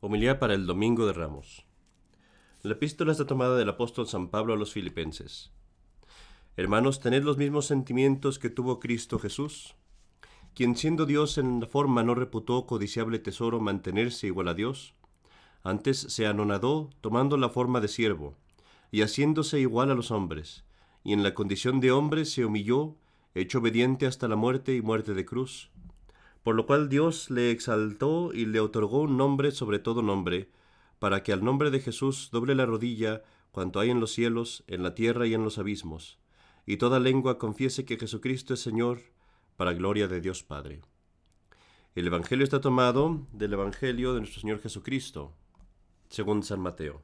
Homilía para el Domingo de Ramos. La epístola está tomada del apóstol San Pablo a los filipenses. Hermanos, tened los mismos sentimientos que tuvo Cristo Jesús, quien siendo Dios en la forma no reputó codiciable tesoro mantenerse igual a Dios, antes se anonadó tomando la forma de siervo, y haciéndose igual a los hombres, y en la condición de hombre se humilló, hecho obediente hasta la muerte y muerte de cruz por lo cual Dios le exaltó y le otorgó un nombre sobre todo nombre, para que al nombre de Jesús doble la rodilla cuanto hay en los cielos, en la tierra y en los abismos, y toda lengua confiese que Jesucristo es Señor, para gloria de Dios Padre. El Evangelio está tomado del Evangelio de nuestro Señor Jesucristo, según San Mateo.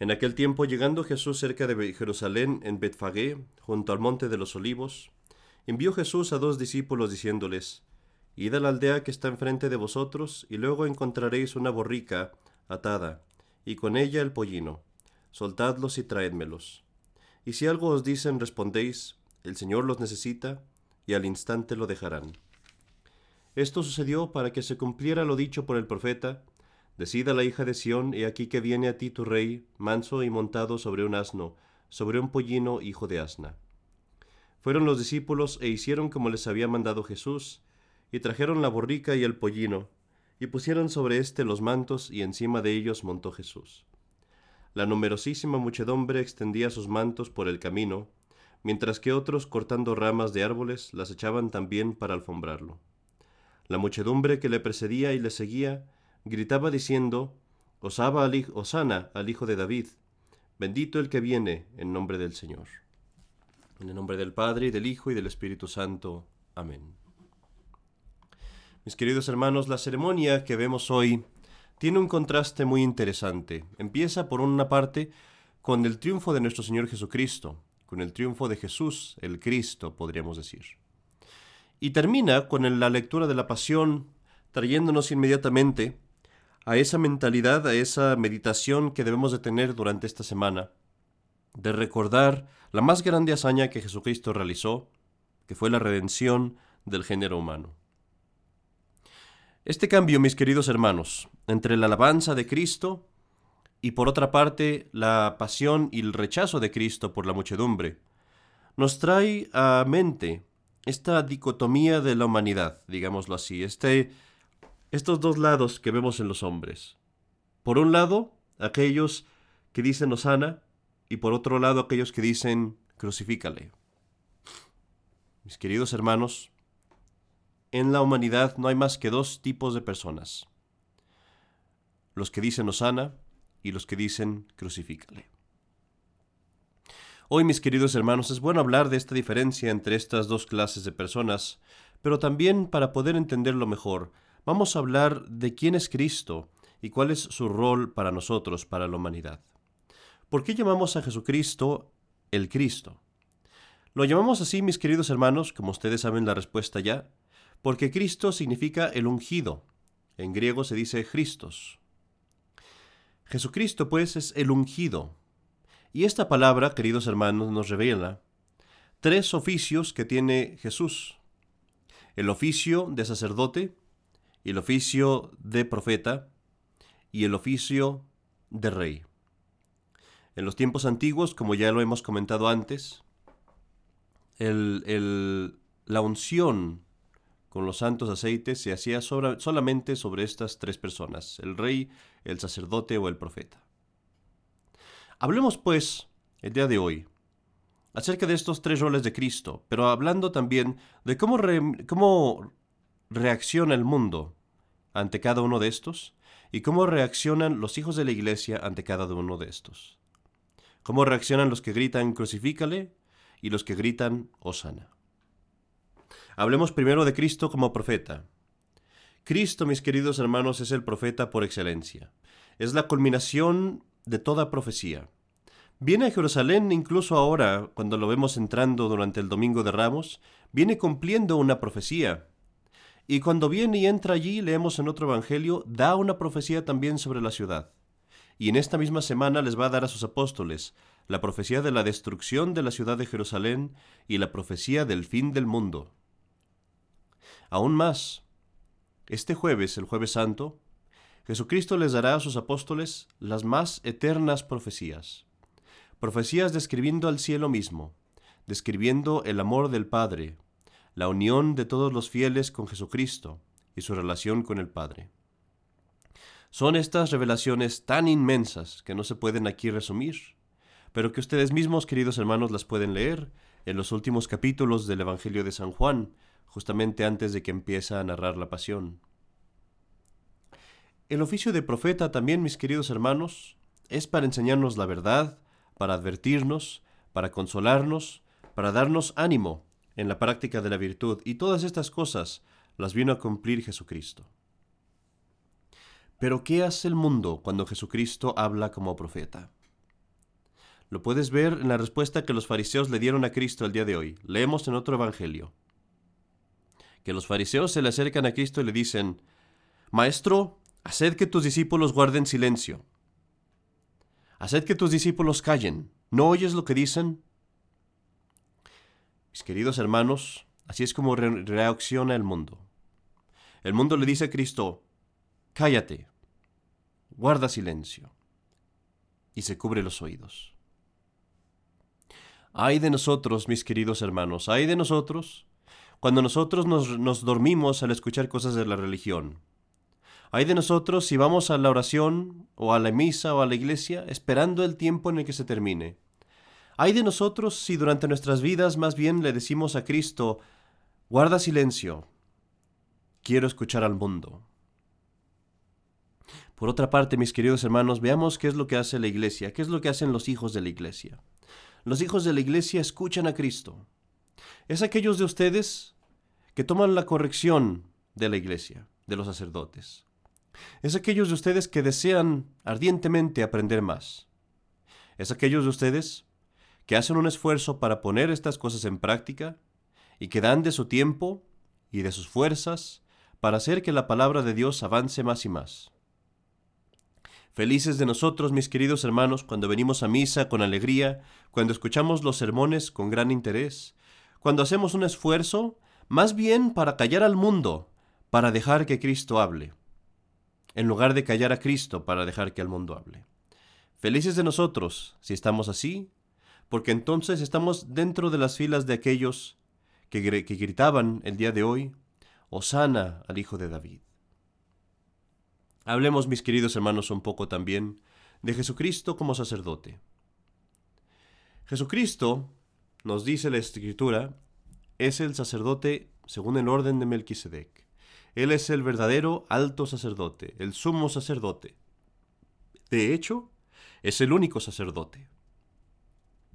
En aquel tiempo, llegando Jesús cerca de Jerusalén, en Betfagé, junto al monte de los olivos, envió Jesús a dos discípulos diciéndoles, Id a la aldea que está enfrente de vosotros, y luego encontraréis una borrica atada, y con ella el pollino. Soltadlos y traédmelos. Y si algo os dicen, respondéis, el Señor los necesita, y al instante lo dejarán. Esto sucedió para que se cumpliera lo dicho por el profeta, Decida la hija de Sión, he aquí que viene a ti tu rey, manso y montado sobre un asno, sobre un pollino hijo de asna. Fueron los discípulos e hicieron como les había mandado Jesús, y trajeron la borrica y el pollino, y pusieron sobre éste los mantos, y encima de ellos montó Jesús. La numerosísima muchedumbre extendía sus mantos por el camino, mientras que otros, cortando ramas de árboles, las echaban también para alfombrarlo. La muchedumbre que le precedía y le seguía, gritaba diciendo, Osaba al, Osana al Hijo de David, bendito el que viene en nombre del Señor. En el nombre del Padre, y del Hijo, y del Espíritu Santo. Amén. Mis queridos hermanos, la ceremonia que vemos hoy tiene un contraste muy interesante. Empieza por una parte con el triunfo de nuestro Señor Jesucristo, con el triunfo de Jesús, el Cristo, podríamos decir. Y termina con la lectura de la pasión, trayéndonos inmediatamente a esa mentalidad, a esa meditación que debemos de tener durante esta semana, de recordar la más grande hazaña que Jesucristo realizó, que fue la redención del género humano. Este cambio, mis queridos hermanos, entre la alabanza de Cristo y por otra parte la pasión y el rechazo de Cristo por la muchedumbre, nos trae a mente esta dicotomía de la humanidad, digámoslo así, este, estos dos lados que vemos en los hombres. Por un lado, aquellos que dicen Osana, y por otro lado aquellos que dicen crucifícale. Mis queridos hermanos, en la humanidad no hay más que dos tipos de personas. Los que dicen Osana y los que dicen crucifícale. Hoy, mis queridos hermanos, es bueno hablar de esta diferencia entre estas dos clases de personas, pero también para poder entenderlo mejor, vamos a hablar de quién es Cristo y cuál es su rol para nosotros, para la humanidad. ¿Por qué llamamos a Jesucristo el Cristo? Lo llamamos así, mis queridos hermanos, como ustedes saben la respuesta ya, porque Cristo significa el ungido. En griego se dice Christos. Jesucristo, pues, es el ungido. Y esta palabra, queridos hermanos, nos revela tres oficios que tiene Jesús. El oficio de sacerdote, el oficio de profeta y el oficio de rey. En los tiempos antiguos, como ya lo hemos comentado antes, la unción con los santos aceites se hacía solamente sobre estas tres personas, el rey, el sacerdote o el profeta. Hablemos pues, el día de hoy, acerca de estos tres roles de Cristo, pero hablando también de cómo, cómo reacciona el mundo ante cada uno de estos y cómo reaccionan los hijos de la iglesia ante cada uno de estos. ¿Cómo reaccionan los que gritan crucifícale y los que gritan Osana? Hablemos primero de Cristo como profeta. Cristo, mis queridos hermanos, es el profeta por excelencia. Es la culminación de toda profecía. Viene a Jerusalén incluso ahora, cuando lo vemos entrando durante el Domingo de Ramos, viene cumpliendo una profecía. Y cuando viene y entra allí, leemos en otro Evangelio, da una profecía también sobre la ciudad y en esta misma semana les va a dar a sus apóstoles la profecía de la destrucción de la ciudad de Jerusalén y la profecía del fin del mundo. Aún más, este jueves, el jueves santo, Jesucristo les dará a sus apóstoles las más eternas profecías. Profecías describiendo al cielo mismo, describiendo el amor del Padre, la unión de todos los fieles con Jesucristo y su relación con el Padre. Son estas revelaciones tan inmensas que no se pueden aquí resumir, pero que ustedes mismos, queridos hermanos, las pueden leer en los últimos capítulos del Evangelio de San Juan, justamente antes de que empiece a narrar la pasión. El oficio de profeta también, mis queridos hermanos, es para enseñarnos la verdad, para advertirnos, para consolarnos, para darnos ánimo en la práctica de la virtud, y todas estas cosas las vino a cumplir Jesucristo. Pero ¿qué hace el mundo cuando Jesucristo habla como profeta? Lo puedes ver en la respuesta que los fariseos le dieron a Cristo el día de hoy. Leemos en otro evangelio. Que los fariseos se le acercan a Cristo y le dicen, Maestro, haced que tus discípulos guarden silencio. Haced que tus discípulos callen. ¿No oyes lo que dicen? Mis queridos hermanos, así es como reacciona el mundo. El mundo le dice a Cristo, cállate, guarda silencio, y se cubre los oídos. Ay de nosotros, mis queridos hermanos, ay de nosotros, cuando nosotros nos, dormimos al escuchar cosas de la religión. Ay de nosotros si vamos a la oración o a la misa o a la iglesia esperando el tiempo en el que se termine hay de nosotros si durante nuestras vidas más bien le decimos a Cristo, guarda silencio, quiero escuchar al mundo. Por otra parte, mis queridos hermanos, veamos qué es lo que hace la iglesia, qué es lo que hacen los hijos de la iglesia. Los hijos de la iglesia escuchan a Cristo. Es aquellos de ustedes que toman la corrección de la iglesia, de los sacerdotes. Es aquellos de ustedes que desean ardientemente aprender más. Es aquellos de ustedes que hacen un esfuerzo para poner estas cosas en práctica y que dan de su tiempo y de sus fuerzas para hacer que la palabra de Dios avance más y más. Felices de nosotros, mis queridos hermanos, cuando venimos a misa con alegría, cuando escuchamos los sermones con gran interés, cuando hacemos un esfuerzo más bien para callar al mundo, para dejar que Cristo hable, en lugar de callar a Cristo para dejar que el mundo hable. Felices de nosotros si estamos así porque entonces estamos dentro de las filas de aquellos que, gritaban el día de hoy, Osana al Hijo de David. Hablemos, mis queridos hermanos, un poco también de Jesucristo como sacerdote. Jesucristo, nos dice la Escritura, es el sacerdote según el orden de Melquisedec. Él es el verdadero alto sacerdote, el sumo sacerdote. De hecho, es el único sacerdote.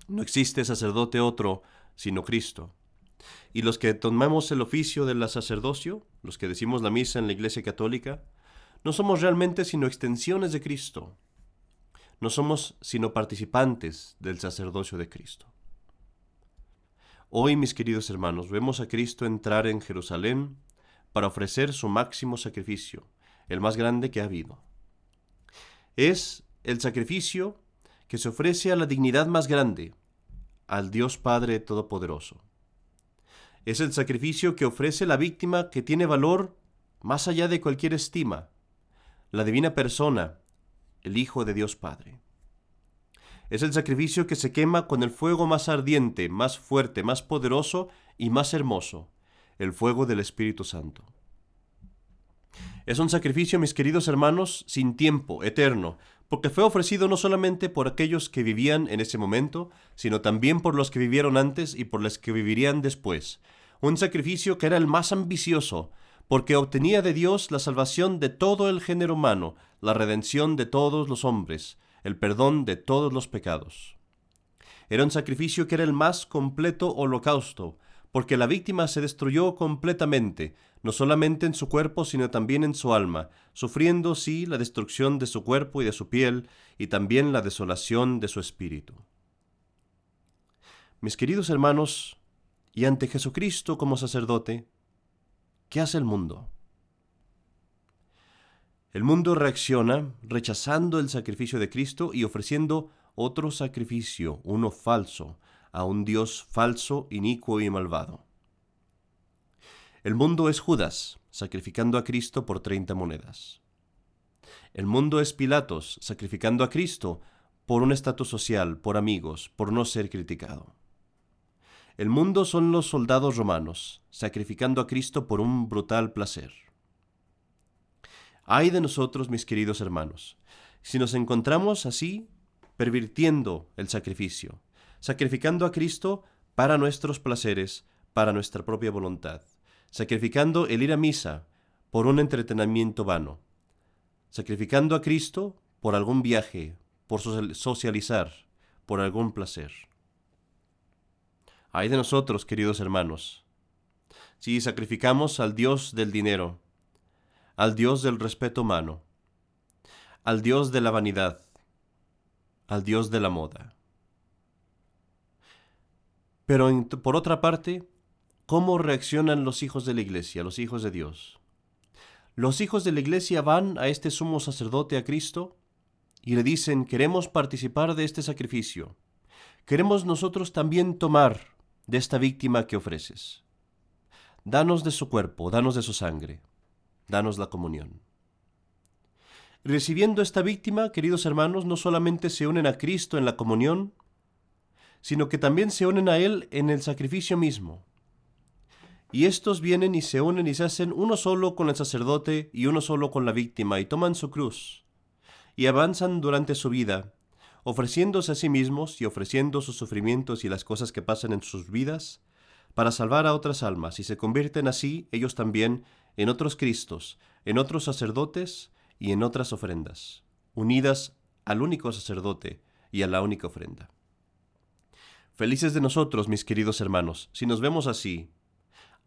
No existe sacerdote otro sino Cristo. Y los que tomamos el oficio del sacerdocio, los que decimos la misa en la Iglesia Católica, no somos realmente sino extensiones de Cristo. No somos sino participantes del sacerdocio de Cristo. Hoy, mis queridos hermanos, vemos a Cristo entrar en Jerusalén para ofrecer su máximo sacrificio, el más grande que ha habido. Es el sacrificio que se ofrece a la dignidad más grande, al Dios Padre Todopoderoso. Es el sacrificio que ofrece la víctima que tiene valor más allá de cualquier estima, la divina persona, el Hijo de Dios Padre. Es el sacrificio que se quema con el fuego más ardiente, más fuerte, más poderoso y más hermoso, el fuego del Espíritu Santo. Es un sacrificio, mis queridos hermanos, sin tiempo, eterno, porque fue ofrecido no solamente por aquellos que vivían en ese momento, sino también por los que vivieron antes y por los que vivirían después. Un sacrificio que era el más ambicioso, porque obtenía de Dios la salvación de todo el género humano, la redención de todos los hombres, el perdón de todos los pecados. Era un sacrificio que era el más completo holocausto, porque la víctima se destruyó completamente, no solamente en su cuerpo, sino también en su alma, sufriendo, sí, la destrucción de su cuerpo y de su piel, y también la desolación de su espíritu. Mis queridos hermanos, y ante Jesucristo como sacerdote, ¿qué hace el mundo? El mundo reacciona rechazando el sacrificio de Cristo y ofreciendo otro sacrificio, uno falso, a un Dios falso, inicuo y malvado. El mundo es Judas, sacrificando a Cristo por treinta monedas. El mundo es Pilatos, sacrificando a Cristo por un estatus social, por amigos, por no ser criticado. El mundo son los soldados romanos, sacrificando a Cristo por un brutal placer. Ay de nosotros, mis queridos hermanos, si nos encontramos así, pervirtiendo el sacrificio, sacrificando a Cristo para nuestros placeres, para nuestra propia voluntad, sacrificando el ir a misa por un entretenimiento vano, sacrificando a Cristo por algún viaje, por socializar, por algún placer. Ay de nosotros, queridos hermanos, si sacrificamos al Dios del dinero, al Dios del respeto humano, al Dios de la vanidad, al Dios de la moda. Pero por otra parte, ¿cómo reaccionan los hijos de la iglesia, los hijos de Dios? Los hijos de la iglesia van a este sumo sacerdote, a Cristo, y le dicen, queremos participar de este sacrificio. Queremos nosotros también tomar de esta víctima que ofreces. Danos de su cuerpo, danos de su sangre danos la comunión. Recibiendo esta víctima, queridos hermanos, no solamente se unen a Cristo en la comunión, sino que también se unen a Él en el sacrificio mismo. Y estos vienen y se unen y se hacen uno solo con el sacerdote y uno solo con la víctima, y toman su cruz, y avanzan durante su vida, ofreciéndose a sí mismos y ofreciendo sus sufrimientos y las cosas que pasan en sus vidas, para salvar a otras almas, y se convierten así ellos también en otros Cristos, en otros sacerdotes y en otras ofrendas, unidas al único sacerdote y a la única ofrenda. Felices de nosotros, mis queridos hermanos, si nos vemos así,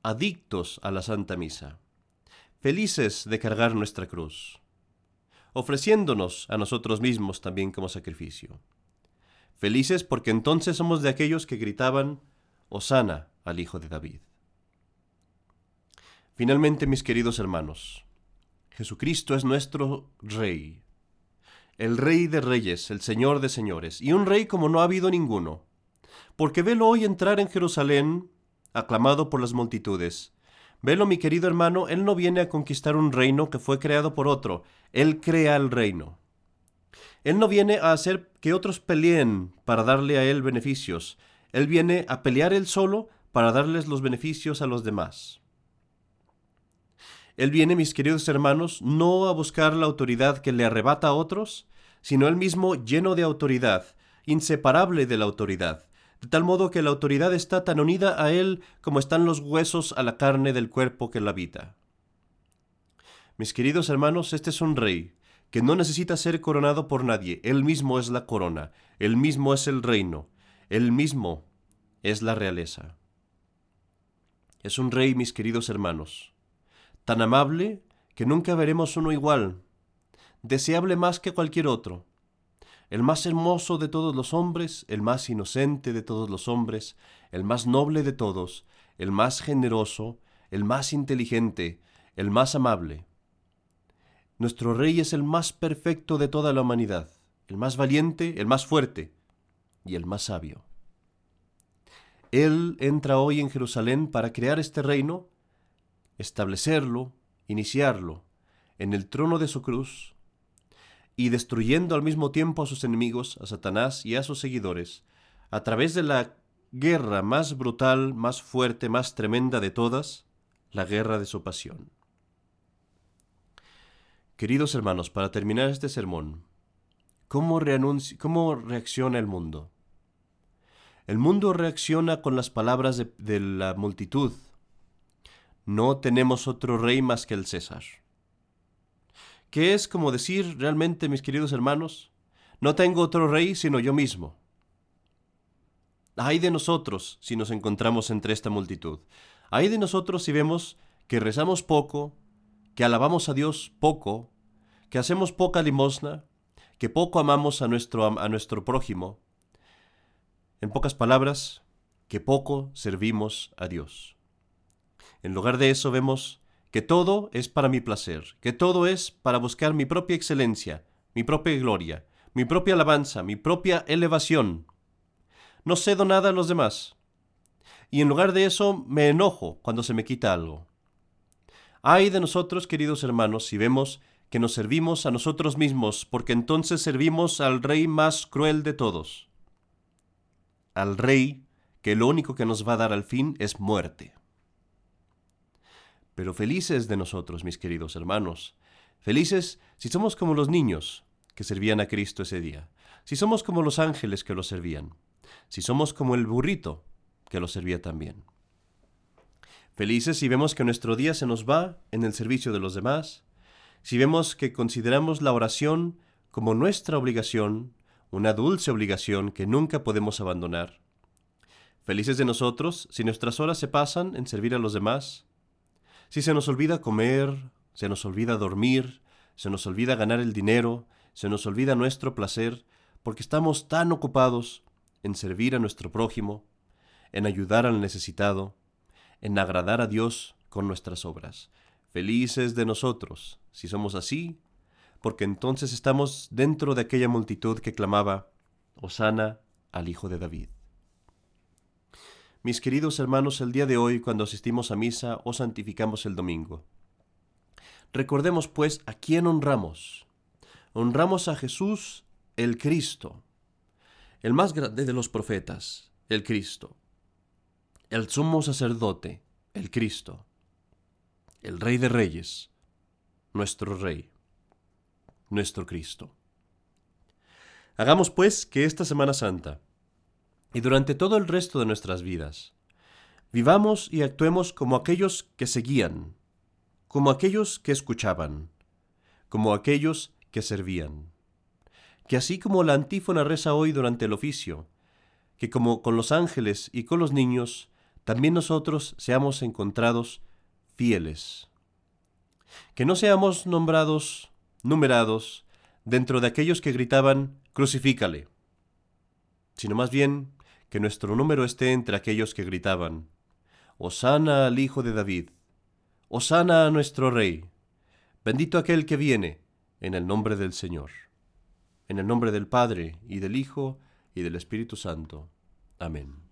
adictos a la Santa Misa, felices de cargar nuestra cruz, ofreciéndonos a nosotros mismos también como sacrificio. Felices porque entonces somos de aquellos que gritaban, Osana al Hijo de David. Finalmente, mis queridos hermanos, Jesucristo es nuestro Rey, el Rey de Reyes, el Señor de Señores, y un Rey como no ha habido ninguno, porque velo hoy entrar en Jerusalén, aclamado por las multitudes. Velo, mi querido hermano, Él no viene a conquistar un reino que fue creado por otro, Él crea el reino. Él no viene a hacer que otros peleen para darle a Él beneficios, Él viene a pelear Él solo para darles los beneficios a los demás. Él viene, mis queridos hermanos, no a buscar la autoridad que le arrebata a otros, sino él mismo lleno de autoridad, inseparable de la autoridad, de tal modo que la autoridad está tan unida a él como están los huesos a la carne del cuerpo que la habita. Mis queridos hermanos, este es un rey, que no necesita ser coronado por nadie, él mismo es la corona, él mismo es el reino, él mismo es la realeza. Es un rey, mis queridos hermanos, tan amable que nunca veremos uno igual, deseable más que cualquier otro, el más hermoso de todos los hombres, el más inocente de todos los hombres, el más noble de todos, el más generoso, el más inteligente, el más amable. Nuestro Rey es el más perfecto de toda la humanidad, el más valiente, el más fuerte y el más sabio. Él entra hoy en Jerusalén para crear este reino establecerlo, iniciarlo en el trono de su cruz, y destruyendo al mismo tiempo a sus enemigos, a Satanás y a sus seguidores, a través de la guerra más brutal, más fuerte, más tremenda de todas, la guerra de su pasión. Queridos hermanos, para terminar este sermón, ¿cómo, cómo reacciona el mundo? El mundo reacciona con las palabras de, de la multitud, no tenemos otro rey más que el César. ¿Qué es como decir realmente, mis queridos hermanos? No tengo otro rey sino yo mismo. Hay de nosotros si nos encontramos entre esta multitud. Hay de nosotros si vemos que rezamos poco, que alabamos a Dios poco, que hacemos poca limosna, que poco amamos a nuestro, a nuestro prójimo. En pocas palabras, que poco servimos a Dios. En lugar de eso vemos que todo es para mi placer, que todo es para buscar mi propia excelencia, mi propia gloria, mi propia alabanza, mi propia elevación. No cedo nada a los demás. Y en lugar de eso me enojo cuando se me quita algo. Ay de nosotros, queridos hermanos, si vemos que nos servimos a nosotros mismos, porque entonces servimos al Rey más cruel de todos, al Rey que lo único que nos va a dar al fin es muerte. Pero felices de nosotros, mis queridos hermanos, felices si somos como los niños que servían a Cristo ese día, si somos como los ángeles que lo servían, si somos como el burrito que lo servía también. Felices si vemos que nuestro día se nos va en el servicio de los demás, si vemos que consideramos la oración como nuestra obligación, una dulce obligación que nunca podemos abandonar. Felices de nosotros si nuestras horas se pasan en servir a los demás, si se nos olvida comer, se nos olvida dormir, se nos olvida ganar el dinero, se nos olvida nuestro placer, porque estamos tan ocupados en servir a nuestro prójimo, en ayudar al necesitado, en agradar a Dios con nuestras obras. Felices de nosotros, si somos así, porque entonces estamos dentro de aquella multitud que clamaba, Osana al Hijo de David. Mis queridos hermanos, el día de hoy, cuando asistimos a misa o santificamos el domingo, recordemos pues a quién honramos. Honramos a Jesús el Cristo, el más grande de los profetas, el Cristo, el sumo sacerdote, el Cristo, el Rey de Reyes, nuestro Rey, nuestro Cristo. Hagamos pues que esta Semana Santa, y durante todo el resto de nuestras vidas, vivamos y actuemos como aquellos que seguían, como aquellos que escuchaban, como aquellos que servían. Que así como la antífona reza hoy durante el oficio, que como con los ángeles y con los niños, también nosotros seamos encontrados fieles. Que no seamos nombrados, numerados, dentro de aquellos que gritaban, crucifícale, sino más bien que nuestro número esté entre aquellos que gritaban, Osana al Hijo de David, Osana a nuestro Rey, bendito aquel que viene, en el nombre del Señor, en el nombre del Padre, y del Hijo, y del Espíritu Santo. Amén.